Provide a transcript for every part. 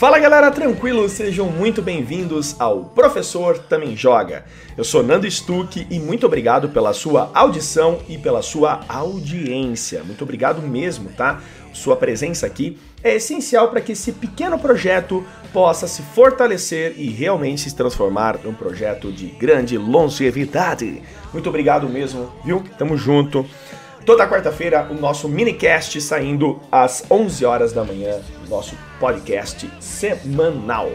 Fala galera, tranquilo? Sejam muito bem-vindos ao Professor Também Joga. Eu sou Nando Stuck e muito obrigado pela sua audição e pela sua audiência. Muito obrigado mesmo, tá? Sua presença aqui é essencial para que esse pequeno projeto possa se fortalecer e realmente se transformar num projeto de grande longevidade. Muito obrigado mesmo, viu? Tamo junto. Toda quarta-feira, o nosso minicast saindo às 11 horas da manhã, nosso podcast semanal.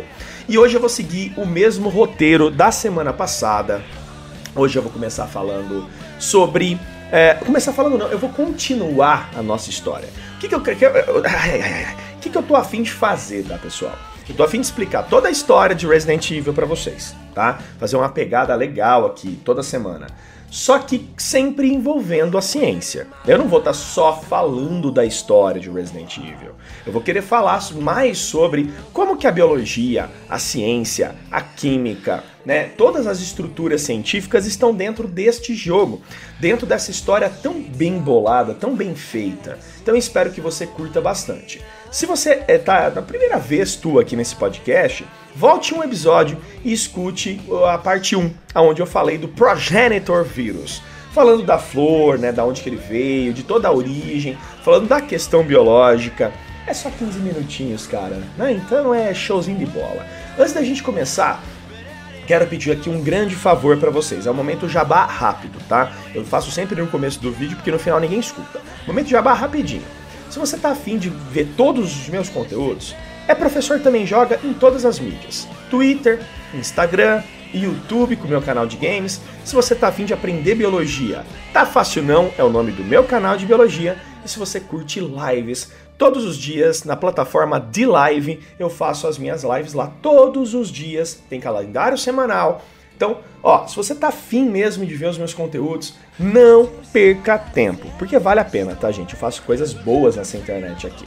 E hoje eu vou seguir o mesmo roteiro da semana passada. Hoje eu vou começar falando sobre. É, começar falando, não, eu vou continuar a nossa história. O que, que eu. Que, o que, que eu tô afim de fazer, tá, pessoal? Eu tô afim de explicar toda a história de Resident Evil para vocês, tá? Fazer uma pegada legal aqui toda semana só que sempre envolvendo a ciência. Eu não vou estar tá só falando da história de Resident Evil. Eu vou querer falar mais sobre como que a biologia, a ciência, a química, né, todas as estruturas científicas estão dentro deste jogo, dentro dessa história tão bem bolada, tão bem feita. Então espero que você curta bastante. Se você está é, na primeira vez tu aqui nesse podcast, volte um episódio e escute a parte 1, onde eu falei do progenitor vírus. Falando da flor, né, da onde que ele veio, de toda a origem, falando da questão biológica. É só 15 minutinhos, cara, né? Então é showzinho de bola. Antes da gente começar, quero pedir aqui um grande favor para vocês. É o momento jabá rápido, tá? Eu faço sempre no começo do vídeo porque no final ninguém escuta. Momento jabá rapidinho. Se você tá afim de ver todos os meus conteúdos, é professor também joga em todas as mídias: Twitter, Instagram, YouTube com o meu canal de games. Se você tá afim de aprender biologia, tá fácil não, é o nome do meu canal de biologia. E se você curte lives, todos os dias na plataforma de live, eu faço as minhas lives lá todos os dias, tem calendário semanal. Então, ó, se você tá afim mesmo de ver os meus conteúdos, não perca tempo, porque vale a pena, tá, gente? Eu faço coisas boas nessa internet aqui.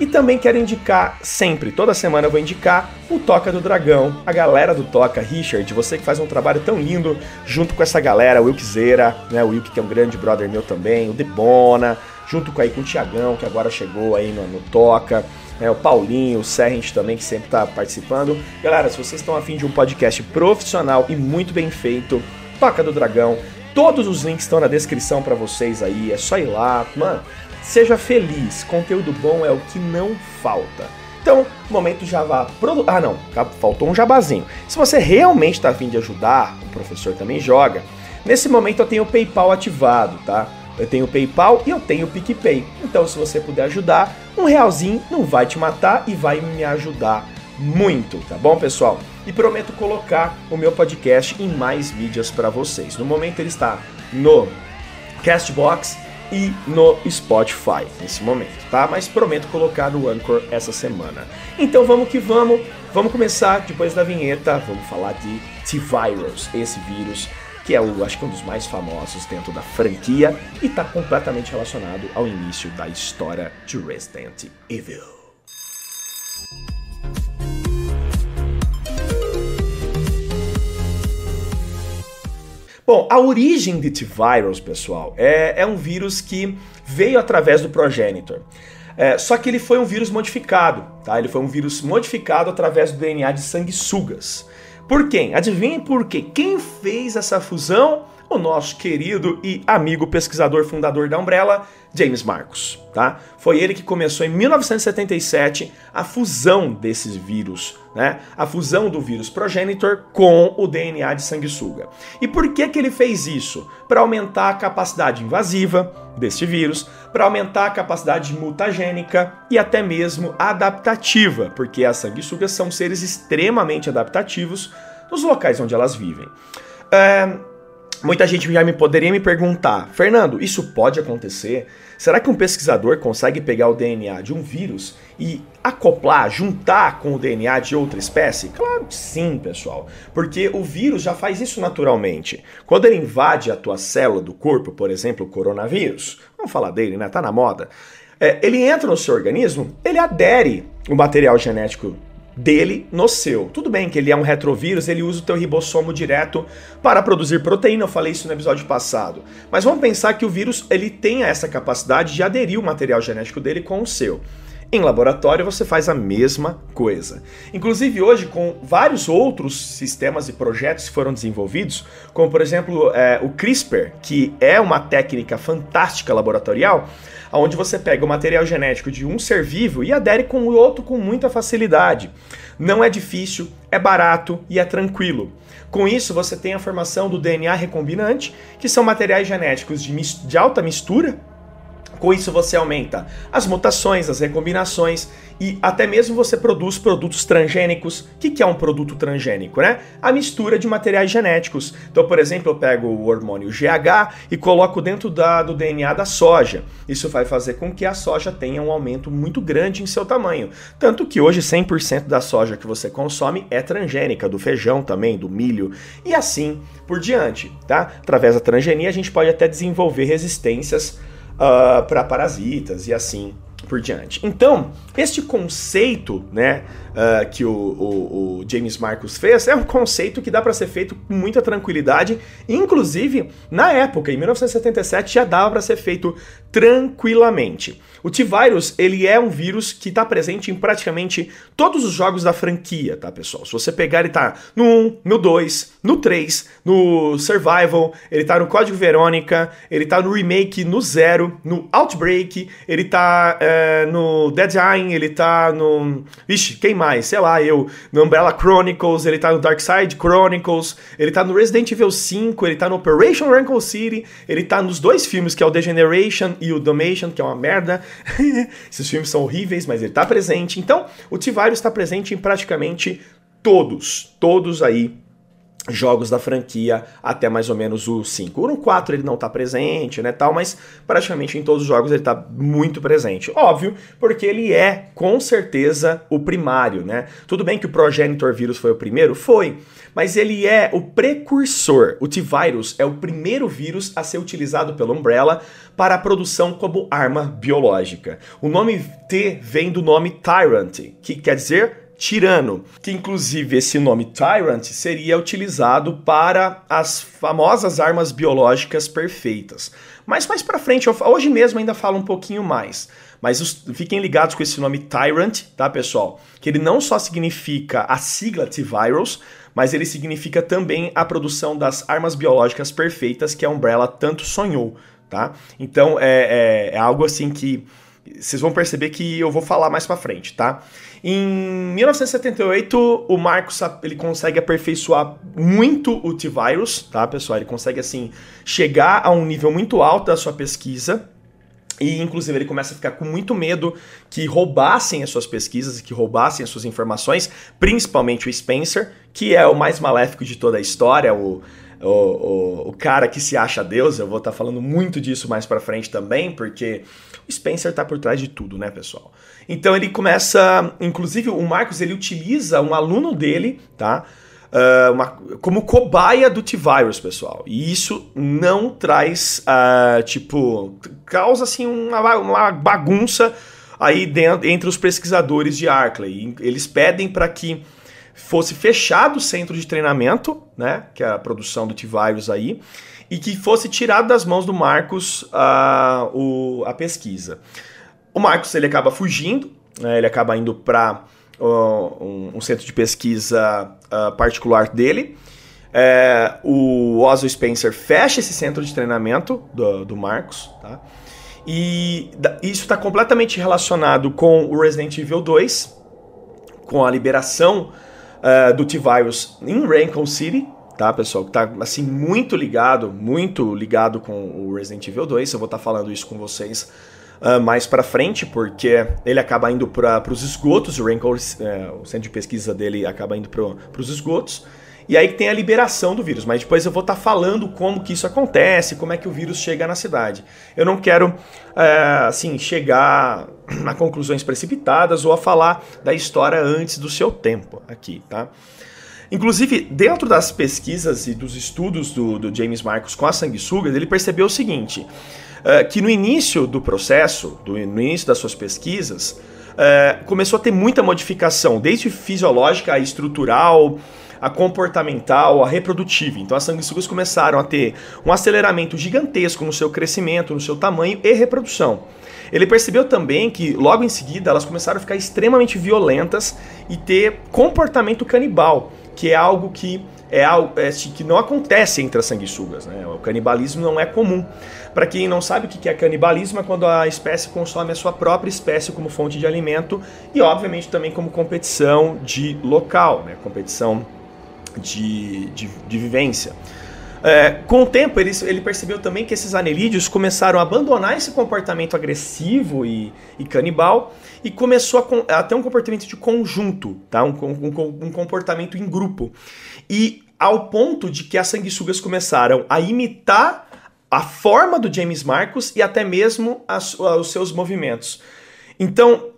E também quero indicar sempre, toda semana eu vou indicar o Toca do Dragão, a galera do Toca, Richard, você que faz um trabalho tão lindo junto com essa galera, o Wilkzeira, né, o Wilk que é um grande brother meu também, o Debona, junto com aí com o Tiagão, que agora chegou aí no, no Toca, né, o Paulinho, o Serrent também, que sempre está participando. Galera, se vocês estão afim de um podcast profissional e muito bem feito, Toca do Dragão, todos os links estão na descrição para vocês aí, é só ir lá, mano Seja feliz, conteúdo bom é o que não falta. Então, momento Java. Ah, não, faltou um jabazinho. Se você realmente está afim de ajudar, o professor também joga. Nesse momento eu tenho o PayPal ativado, tá? Eu tenho o PayPal e eu tenho o PicPay. Então, se você puder ajudar, um realzinho não vai te matar e vai me ajudar muito, tá bom, pessoal? E prometo colocar o meu podcast em mais mídias para vocês. No momento ele está no Castbox, e no Spotify nesse momento, tá? Mas prometo colocar no Anchor essa semana. Então vamos que vamos, vamos começar depois da vinheta, vamos falar de T-Virus, esse vírus que é o, acho que um dos mais famosos dentro da franquia e está completamente relacionado ao início da história de Resident Evil. Bom, a origem de T-Virus, pessoal, é, é um vírus que veio através do progenitor. É, só que ele foi um vírus modificado, tá? Ele foi um vírus modificado através do DNA de sanguessugas. Por quem? Adivinhem por quê? Quem fez essa fusão? O nosso querido e amigo pesquisador fundador da Umbrella, James Marcos, tá? Foi ele que começou em 1977 a fusão desses vírus, né? A fusão do vírus progenitor com o DNA de sanguessuga. E por que que ele fez isso? Para aumentar a capacidade invasiva deste vírus, para aumentar a capacidade mutagênica e até mesmo adaptativa, porque as sanguessugas são seres extremamente adaptativos nos locais onde elas vivem. É, muita gente já me poderia me perguntar, Fernando, isso pode acontecer? Será que um pesquisador consegue pegar o DNA de um vírus e acoplar, juntar com o DNA de outra espécie? Claro que sim, pessoal, porque o vírus já faz isso naturalmente. Quando ele invade a tua célula do corpo, por exemplo, o coronavírus, vamos falar dele, né? Tá na moda. É, ele entra no seu organismo, ele adere o material genético dele no seu. Tudo bem que ele é um retrovírus, ele usa o teu ribossomo direto para produzir proteína, eu falei isso no episódio passado. Mas vamos pensar que o vírus ele tem essa capacidade de aderir o material genético dele com o seu. Em laboratório você faz a mesma coisa. Inclusive hoje com vários outros sistemas e projetos que foram desenvolvidos, como por exemplo é, o CRISPR, que é uma técnica fantástica laboratorial, onde você pega o material genético de um ser vivo e adere com o outro com muita facilidade. Não é difícil, é barato e é tranquilo. Com isso, você tem a formação do DNA recombinante, que são materiais genéticos de, de alta mistura, com isso você aumenta as mutações, as recombinações e até mesmo você produz produtos transgênicos. O que é um produto transgênico, né? A mistura de materiais genéticos. Então, por exemplo, eu pego o hormônio GH e coloco dentro da, do DNA da soja. Isso vai fazer com que a soja tenha um aumento muito grande em seu tamanho. Tanto que hoje 100% da soja que você consome é transgênica, do feijão também, do milho e assim por diante, tá? Através da transgenia a gente pode até desenvolver resistências uh, para parasitas e assim por diante. Então, este conceito, né, uh, que o, o, o, James Marcus fez, é um conceito que dá para ser feito com muita tranquilidade. Inclusive, na época, em 1977, já dava para ser feito tranquilamente. O T-Virus, ele é um vírus que está presente em praticamente todos os jogos da franquia, tá, pessoal? Se você pegar, ele tá no 1, no 2, no 3, no Survival, ele tá no Código Verônica, ele tá no Remake, no Zero, no Outbreak, ele tá é, no Deadline, ele tá no... Vixe, quem mais? Sei lá, eu. No Umbrella Chronicles, ele tá no Dark Side Chronicles, ele tá no Resident Evil 5, ele tá no Operation Rainbow City, ele tá nos dois filmes, que é o Degeneration e o Domation, que é uma merda. Esses filmes são horríveis, mas ele está presente. Então, o T-Virus está presente em praticamente todos, todos aí jogos da franquia até mais ou menos o 5. No 4 ele não está presente, né, tal, mas praticamente em todos os jogos ele está muito presente. Óbvio, porque ele é com certeza o primário, né? Tudo bem que o Progenitor vírus foi o primeiro, foi, mas ele é o precursor. O T-Virus é o primeiro vírus a ser utilizado pela Umbrella para a produção como arma biológica. O nome T vem do nome Tyrant, que quer dizer tirano, que inclusive esse nome Tyrant seria utilizado para as famosas armas biológicas perfeitas. Mas mais para frente, hoje mesmo ainda falo um pouquinho mais. Mas os, fiquem ligados com esse nome Tyrant, tá, pessoal? Que ele não só significa a sigla T-Virus, mas ele significa também a produção das armas biológicas perfeitas que a Umbrella tanto sonhou, tá? Então é, é, é algo assim que vocês vão perceber que eu vou falar mais para frente, tá? Em 1978, o Marcos ele consegue aperfeiçoar muito o T-Virus, tá, pessoal? Ele consegue assim chegar a um nível muito alto da sua pesquisa. E inclusive ele começa a ficar com muito medo que roubassem as suas pesquisas e que roubassem as suas informações, principalmente o Spencer, que é o mais maléfico de toda a história, o, o, o, o cara que se acha Deus. Eu vou estar tá falando muito disso mais para frente também, porque o Spencer está por trás de tudo, né, pessoal? Então ele começa, inclusive o Marcos ele utiliza um aluno dele, tá? Uh, uma, como cobaia do T-Virus, pessoal. E isso não traz, uh, tipo, causa assim uma, uma bagunça aí dentro, entre os pesquisadores de Arkley. Eles pedem para que fosse fechado o centro de treinamento, né, que é a produção do T-Virus aí, e que fosse tirado das mãos do Marcos uh, o, a pesquisa. O Marcos ele acaba fugindo, né, ele acaba indo para um, um, centro de pesquisa uh, particular dele. É, o Oswald Spencer fecha esse centro de treinamento do, do Marcos, tá? E isso está completamente relacionado com o Resident Evil 2, com a liberação uh, do T-Virus em Raccoon City, tá, pessoal? Que tá, assim, muito ligado, muito ligado com o Resident Evil 2. Eu vou estar tá falando isso com vocês uh, mais para frente, porque ele acaba indo para os esgotos, o uh, o centro de pesquisa dele acaba indo para os esgotos. E aí tem a liberação do vírus, mas depois eu vou estar tá falando como que isso acontece, como é que o vírus chega na cidade. Eu não quero, é, assim, chegar a conclusões precipitadas ou a falar da história antes do seu tempo aqui, tá? Inclusive, dentro das pesquisas e dos estudos do, do James Marcos com a sanguessuga, ele percebeu o seguinte, uh, que no início do processo, do, no início das suas pesquisas, uh, começou a ter muita modificação, desde fisiológica a estrutural, a comportamental, a reprodutiva. Então as sanguessugas começaram a ter um aceleramento gigantesco no seu crescimento, no seu tamanho e reprodução. Ele percebeu também que logo em seguida elas começaram a ficar extremamente violentas e ter comportamento canibal, que é algo que é algo é, que não acontece entre as sanguessugas. Né? O canibalismo não é comum. Para quem não sabe o que é canibalismo, é quando a espécie consome a sua própria espécie como fonte de alimento e, obviamente, também como competição de local, né? competição de, de, de vivência. É, com o tempo, ele, ele, percebeu também que esses anelídeos começaram a abandonar esse comportamento agressivo e, e canibal e começou a, a, ter um comportamento de conjunto, tá? Um, um, um, comportamento em grupo. E ao ponto de que as sanguessugas começaram a imitar a forma do James Marcos e até mesmo as, os seus movimentos. Então,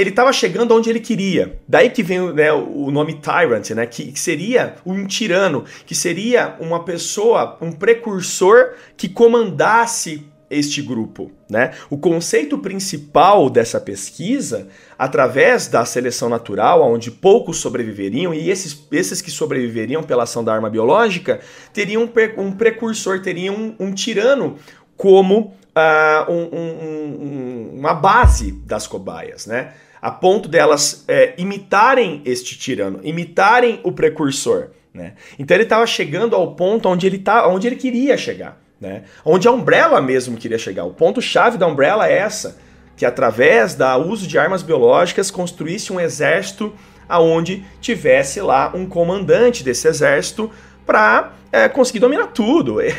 ele estava chegando onde ele queria. Daí que vem né, o nome Tyrant, né, que, seria um tirano, que seria uma pessoa, um precursor que comandasse este grupo. Né? O conceito principal dessa pesquisa, através da seleção natural, onde poucos sobreviveriam, e esses, esses que sobreviveriam pela ação da arma biológica, teriam um, um precursor, teriam um, um tirano como uh, um, uma base das cobaias. Né? A ponto delas é, imitarem este tirano, imitarem o precursor. Né? Então ele estava chegando ao ponto onde ele, tá, onde ele queria chegar. Né? Onde a Umbrella mesmo queria chegar. O ponto-chave da Umbrella é essa: que através do uso de armas biológicas construísse um exército aonde tivesse lá um comandante desse exército para é, conseguir dominar tudo.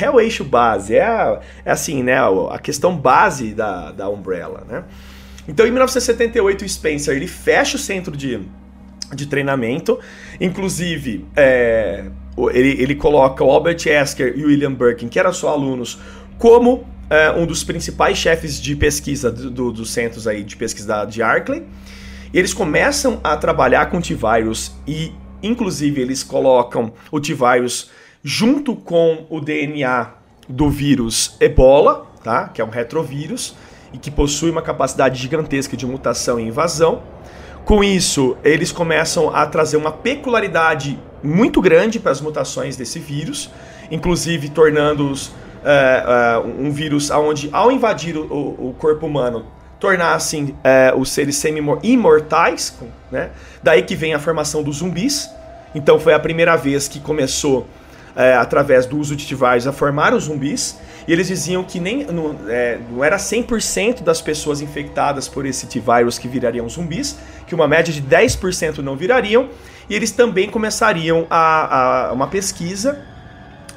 É, é, o eixo base, é, é assim, né, a questão base da, da Umbrella. Né? Então, em 1978, o Spencer ele fecha o centro de, de treinamento, inclusive é, ele, ele coloca o Albert Esker e o William Birkin, que eram só alunos, como é, um dos principais chefes de pesquisa dos do, do centros aí de pesquisa de Arkley. Eles começam a trabalhar com T-Virus e, inclusive, eles colocam o T-Virus junto com o DNA do vírus Ebola, tá? que é um retrovírus, e que possui uma capacidade gigantesca de mutação e invasão. Com isso, eles começam a trazer uma peculiaridade muito grande para as mutações desse vírus, inclusive tornando-os é, é, um vírus onde, ao invadir o, o corpo humano, tornassem é, os seres semi-imortais, né? Daí que vem a formação dos zumbis. Então foi a primeira vez que começou, é, através do uso de T-Virus, a formar os zumbis. E eles diziam que nem é, não era 100% das pessoas infectadas por esse T-Virus que virariam zumbis, que uma média de 10% não virariam, e eles também começariam a, a uma pesquisa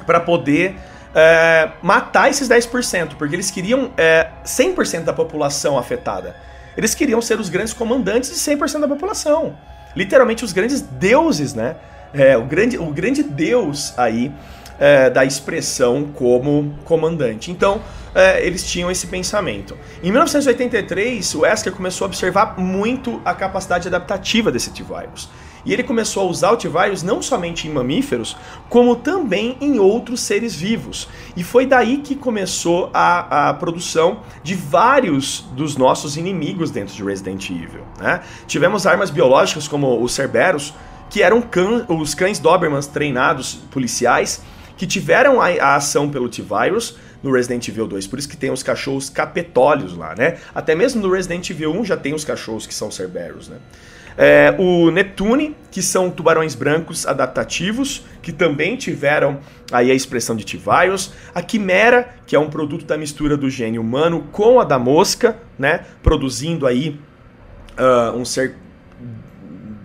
para poder é, matar esses 10%, porque eles queriam é, 100% da população afetada. Eles queriam ser os grandes comandantes de 100% da população. Literalmente os grandes deuses, né? É, o, grande, o grande deus aí é, da expressão como comandante. Então, é, eles tinham esse pensamento. Em 1983, o Esker começou a observar muito a capacidade adaptativa desse T-Virus. E ele começou a usar o T-Virus não somente em mamíferos, como também em outros seres vivos. E foi daí que começou a, a produção de vários dos nossos inimigos dentro de Resident Evil. Né? Tivemos armas biológicas como os Cerberus, que eram can, os cães Dobermans treinados policiais, que tiveram a, a ação pelo T-Virus no Resident Evil 2. Por isso que tem os cachorros capetólios lá, né? Até mesmo no Resident Evil 1 já tem os cachorros que são Cerberus, né? É, o Neptune, que são tubarões brancos adaptativos, que também tiveram aí a expressão de T-Virus. A Quimera, que é um produto da mistura do gene humano com a da mosca, né? Produzindo aí uh, um ser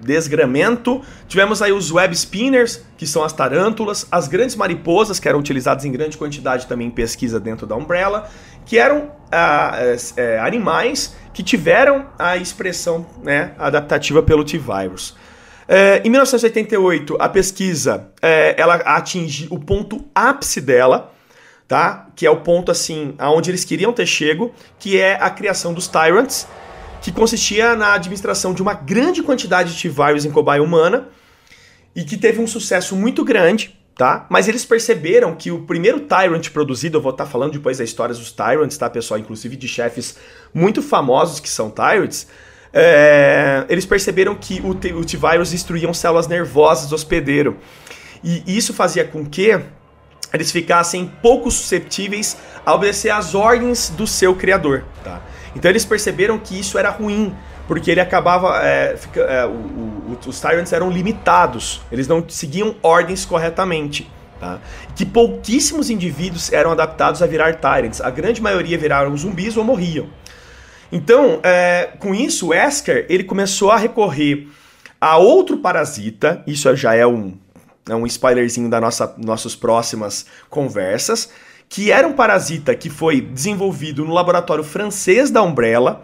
desgramento. Tivemos aí os web spinners, que são as tarântulas, as grandes mariposas, que eram utilizadas em grande quantidade também em pesquisa dentro da Umbrella, que eram ah, é, animais que tiveram a expressão né, adaptativa pelo T-Virus. É, em 1988, a pesquisa é, ela atinge o ponto ápice dela, tá? Que é o ponto assim, aonde eles queriam ter chego, que é a criação dos Tyrants, que consistia na administração de uma grande quantidade de T-Virus em cobaia humana e que teve um sucesso muito grande, tá? Mas eles perceberam que o primeiro Tyrant produzido, eu vou estar falando depois da história dos Tyrants, tá, pessoal? Inclusive de chefes muito famosos que são Tyrants. é, eles perceberam que o, T-Virus destruía células nervosas do hospedeiro. E isso fazia com que eles ficassem pouco susceptíveis a obedecer às ordens do seu criador. Tá? Então eles perceberam que isso era ruim, porque ele acabava. É, fica, é, o, o, os Tyrants eram limitados, eles não seguiam ordens corretamente. Tá? Que pouquíssimos indivíduos eram adaptados a virar Tyrants, a grande maioria viraram zumbis ou morriam. Então, é, com isso, o Esker ele começou a recorrer a outro parasita, isso já é um, é um spoilerzinho das nossa, nossas próximas conversas, que era um parasita que foi desenvolvido no laboratório francês da Umbrella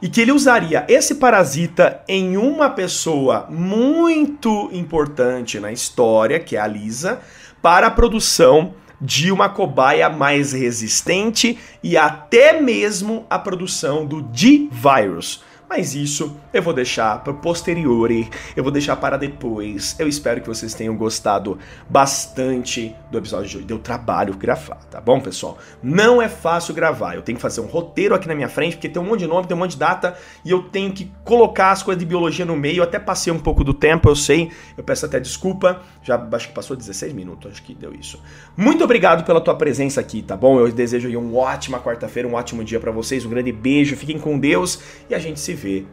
e que ele usaria esse parasita em uma pessoa muito importante na história, que é a Lisa, para a produção de uma cobaia mais resistente e até mesmo a produção do D-Virus mas isso eu vou deixar para posteriori, eu vou deixar para depois. Eu espero que vocês tenham gostado bastante do episódio de hoje. Deu trabalho gravar, tá bom, pessoal? Não é fácil gravar. Eu tenho que fazer um roteiro aqui na minha frente, porque tem um monte de nome, tem um monte de data, e eu tenho que colocar as coisas de biologia no meio. Eu até passei um pouco do tempo, eu sei. Eu peço até desculpa. Já acho que passou 16 minutos, acho que deu isso. Muito obrigado pela tua presença aqui, tá bom? Eu desejo aí uma ótima quarta-feira, um ótimo dia para vocês, um grande beijo, fiquem com Deus e a gente se vê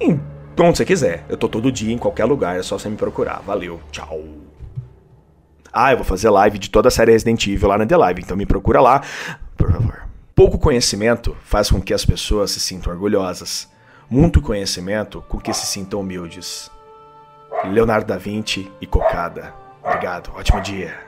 em onde você quiser. Eu tô todo dia em qualquer lugar, é só você me procurar. Valeu, tchau. Ah, eu vou fazer live de toda a série Resident Evil lá na The Live, então me procura lá, por favor. Pouco conhecimento faz com que as pessoas se sintam orgulhosas. Muito conhecimento com que se sintam humildes. Leonardo da Vinci e Cocada. Obrigado, ótimo dia.